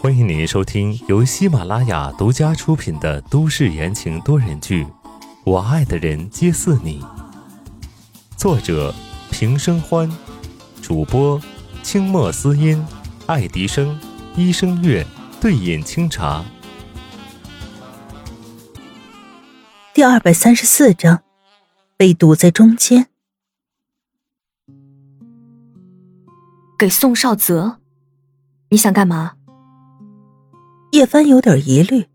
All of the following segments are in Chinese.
欢迎您收听由喜马拉雅独家出品的都市言情多人剧《我爱的人皆似你》，作者平生欢，主播清墨思音、爱迪生、一生月、对饮清茶。第二百三十四章，被堵在中间。给宋少泽，你想干嘛？叶帆有点疑虑，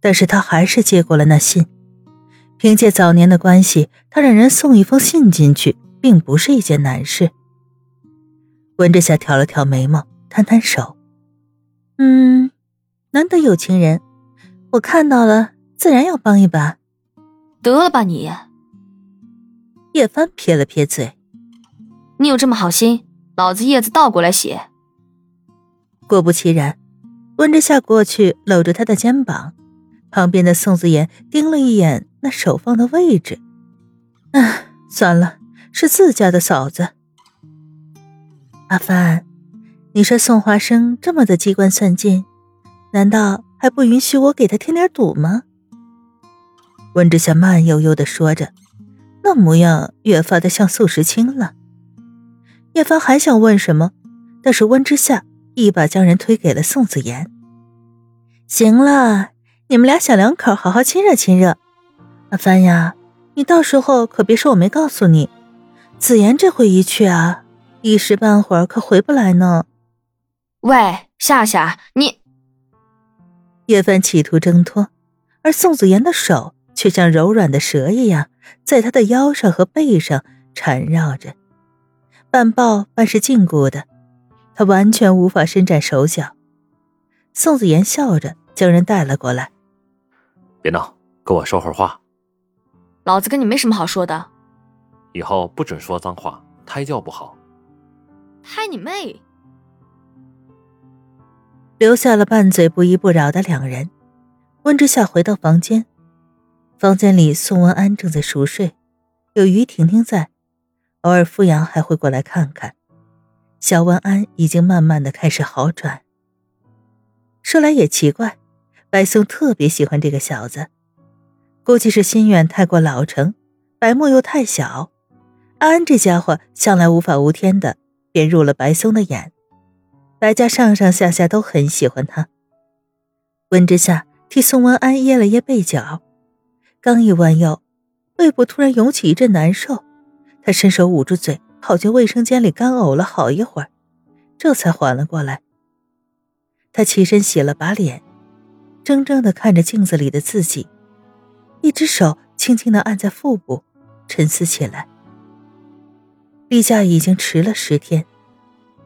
但是他还是接过了那信。凭借早年的关系，他让人送一封信进去，并不是一件难事。温之夏挑了挑眉毛，摊摊手：“嗯，难得有情人，我看到了，自然要帮一把。”得了吧你！叶帆撇了撇嘴：“你有这么好心？”老子叶子倒过来写。果不其然，温之夏过去搂着他的肩膀，旁边的宋子妍盯了一眼那手放的位置。唉，算了，是自家的嫂子。阿帆，你说宋华生这么的机关算尽，难道还不允许我给他添点堵吗？温之夏慢悠悠的说着，那模样越发的像宋时清了。叶帆还想问什么，但是温之夏一把将人推给了宋子妍。行了，你们俩小两口好好亲热亲热。阿帆呀，你到时候可别说我没告诉你，子妍这回一去啊，一时半会儿可回不来呢。喂，夏夏，你……叶帆企图挣脱，而宋子妍的手却像柔软的蛇一样，在他的腰上和背上缠绕着。半抱半是禁锢的，他完全无法伸展手脚。宋子妍笑着将人带了过来。别闹，跟我说会儿话。老子跟你没什么好说的。以后不准说脏话，胎教不好。胎你妹！留下了拌嘴不依不饶的两人，温之夏回到房间。房间里，宋文安正在熟睡，有于婷婷在。偶尔，傅阳还会过来看看。小文安已经慢慢的开始好转。说来也奇怪，白松特别喜欢这个小子，估计是心愿太过老成，白木又太小。安安这家伙向来无法无天的，便入了白松的眼。白家上上下下都很喜欢他。温之夏替宋文安掖了掖被角，刚一弯腰，胃部突然涌起一阵难受。他伸手捂住嘴，跑进卫生间里干呕了好一会儿，这才缓了过来。他起身洗了把脸，怔怔的看着镜子里的自己，一只手轻轻的按在腹部，沉思起来。例假已经迟了十天，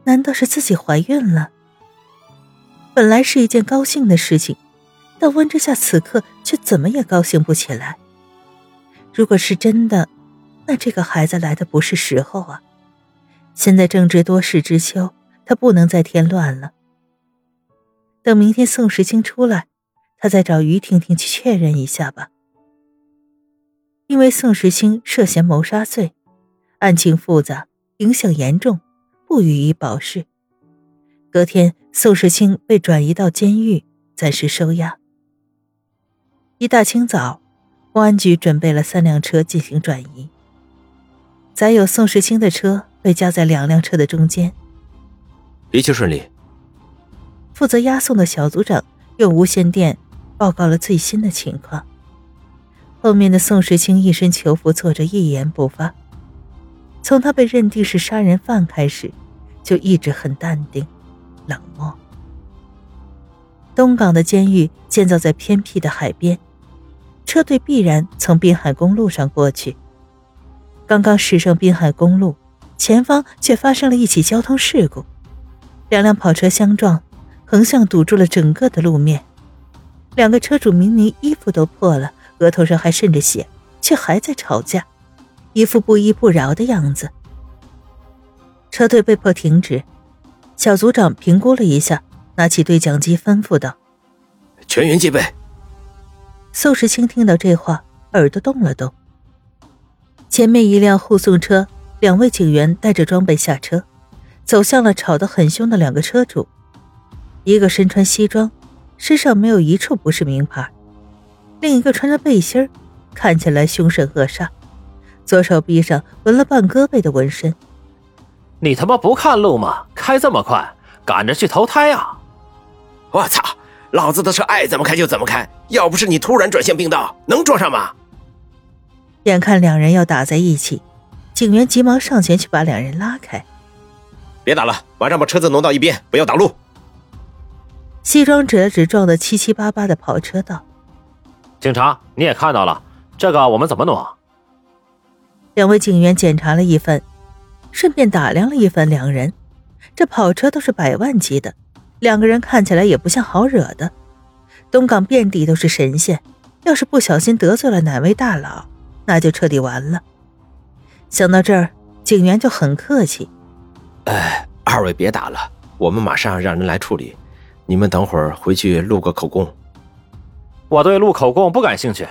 难道是自己怀孕了？本来是一件高兴的事情，但温之夏此刻却怎么也高兴不起来。如果是真的，那这个孩子来的不是时候啊！现在正值多事之秋，他不能再添乱了。等明天宋时清出来，他再找于婷婷去确认一下吧。因为宋时清涉嫌谋杀罪，案情复杂，影响严重，不予以保释。隔天，宋时清被转移到监狱，暂时收押。一大清早，公安局准备了三辆车进行转移。载有宋时清的车被夹在两辆车的中间，一切顺利。负责押送的小组长用无线电报告了最新的情况。后面的宋时清一身囚服，坐着一言不发。从他被认定是杀人犯开始，就一直很淡定、冷漠。东港的监狱建造在偏僻的海边，车队必然从滨海公路上过去。刚刚驶上滨海公路，前方却发生了一起交通事故，两辆跑车相撞，横向堵住了整个的路面。两个车主明明衣服都破了，额头上还渗着血，却还在吵架，一副不依不饶的样子。车队被迫停止，小组长评估了一下，拿起对讲机吩咐道：“全员戒备。”宋时清听到这话，耳朵动了动。前面一辆护送车，两位警员带着装备下车，走向了吵得很凶的两个车主，一个身穿西装，身上没有一处不是名牌；另一个穿着背心，看起来凶神恶煞，左手臂上纹了半胳膊的纹身。你他妈不看路吗？开这么快，赶着去投胎啊！我操！老子的车爱怎么开就怎么开，要不是你突然转向并道，能撞上吗？眼看两人要打在一起，警员急忙上前去把两人拉开。别打了，马上把车子挪到一边，不要挡路。西装指了指撞得七七八八的跑车道：“警察，你也看到了，这个我们怎么挪？”两位警员检查了一番，顺便打量了一番两人。这跑车都是百万级的，两个人看起来也不像好惹的。东港遍地都是神仙，要是不小心得罪了哪位大佬，那就彻底完了。想到这儿，警员就很客气：“哎，二位别打了，我们马上让人来处理。”你们等会儿回去录个口供。我对录口供不感兴趣。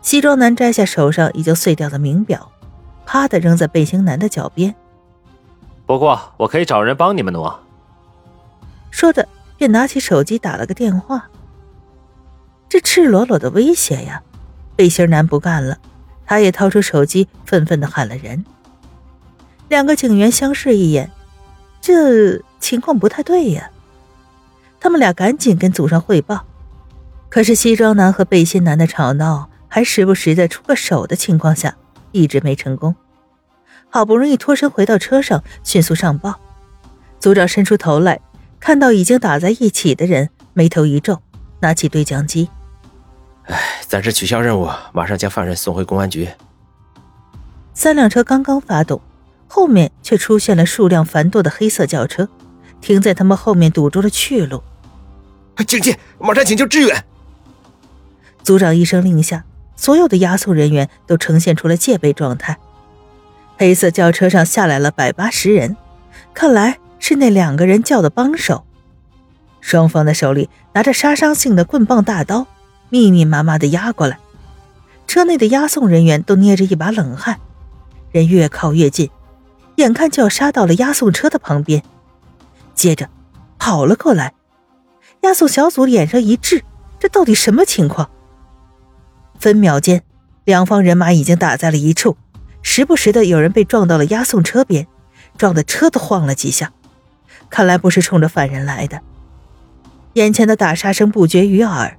西装男摘下手上已经碎掉的名表，啪的扔在背心男的脚边。不过我可以找人帮你们挪。说着，便拿起手机打了个电话。这赤裸裸的威胁呀！背心男不干了，他也掏出手机，愤愤的喊了人。两个警员相视一眼，这情况不太对呀。他们俩赶紧跟组上汇报，可是西装男和背心男的吵闹，还时不时的出个手的情况下，一直没成功。好不容易脱身回到车上，迅速上报。组长伸出头来，看到已经打在一起的人，眉头一皱，拿起对讲机：“哎，暂时取消任务，马上将犯人送回公安局。”三辆车刚刚发动，后面却出现了数辆繁多的黑色轿车，停在他们后面，堵住了去路。警戒！马上请求支援！组长一声令下，所有的押送人员都呈现出了戒备状态。黑色轿车上下来了百八十人，看来是那两个人叫的帮手。双方的手里拿着杀伤性的棍棒大刀，密密麻麻的压过来。车内的押送人员都捏着一把冷汗，人越靠越近，眼看就要杀到了押送车的旁边，接着跑了过来。押送小组脸上一滞，这到底什么情况？分秒间，两方人马已经打在了一处，时不时的有人被撞到了押送车边，撞的车都晃了几下。看来不是冲着犯人来的。眼前的打杀声不绝于耳，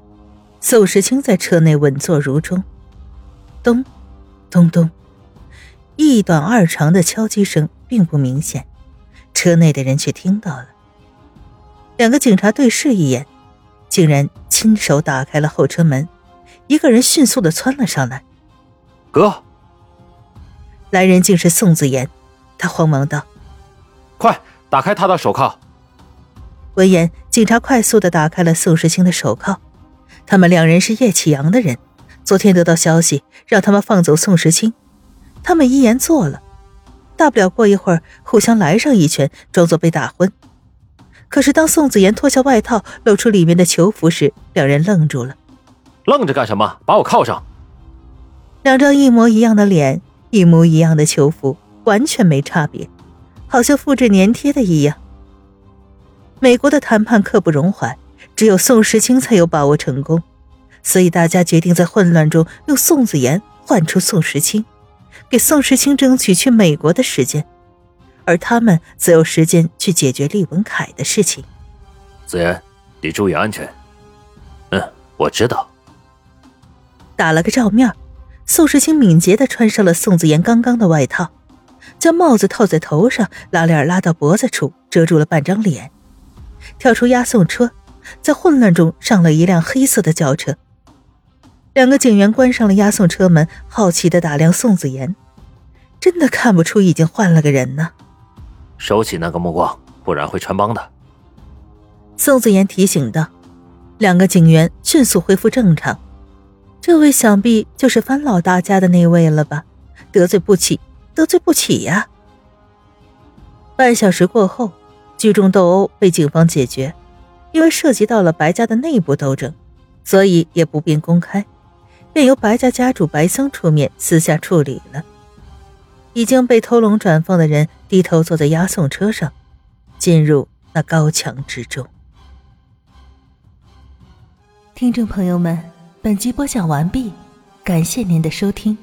宋时清在车内稳坐如钟。咚，咚咚，一短二长的敲击声并不明显，车内的人却听到了。两个警察对视一眼，竟然亲手打开了后车门。一个人迅速的窜了上来。哥，来人竟是宋子言。他慌忙道：“快打开他的手铐！”闻言，警察快速的打开了宋时清的手铐。他们两人是叶启阳的人，昨天得到消息，让他们放走宋时清。他们依言做了，大不了过一会儿互相来上一拳，装作被打昏。可是，当宋子言脱下外套，露出里面的囚服时，两人愣住了。愣着干什么？把我铐上！两张一模一样的脸，一模一样的囚服，完全没差别，好像复制粘贴的一样。美国的谈判刻不容缓，只有宋时清才有把握成功，所以大家决定在混乱中用宋子妍换出宋时清，给宋时清争取去美国的时间。而他们则有时间去解决厉文凯的事情。子妍，你注意安全。嗯，我知道。打了个照面，宋时清敏捷的穿上了宋子妍刚刚的外套，将帽子套在头上，拉链拉到脖子处，遮住了半张脸。跳出押送车，在混乱中上了一辆黑色的轿车。两个警员关上了押送车门，好奇的打量宋子妍，真的看不出已经换了个人呢。收起那个目光，不然会穿帮的。宋子妍提醒道。两个警员迅速恢复正常。这位想必就是范老大家的那位了吧？得罪不起，得罪不起呀！半小时过后，聚众斗殴被警方解决。因为涉及到了白家的内部斗争，所以也不便公开，便由白家家主白僧出面私下处理了。已经被偷龙转凤的人低头坐在押送车上，进入那高墙之中。听众朋友们，本集播讲完毕，感谢您的收听。